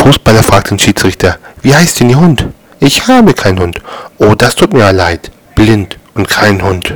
Fußballer fragt den Schiedsrichter, wie heißt denn Ihr Hund? Ich habe keinen Hund. Oh, das tut mir leid. Blind und kein Hund.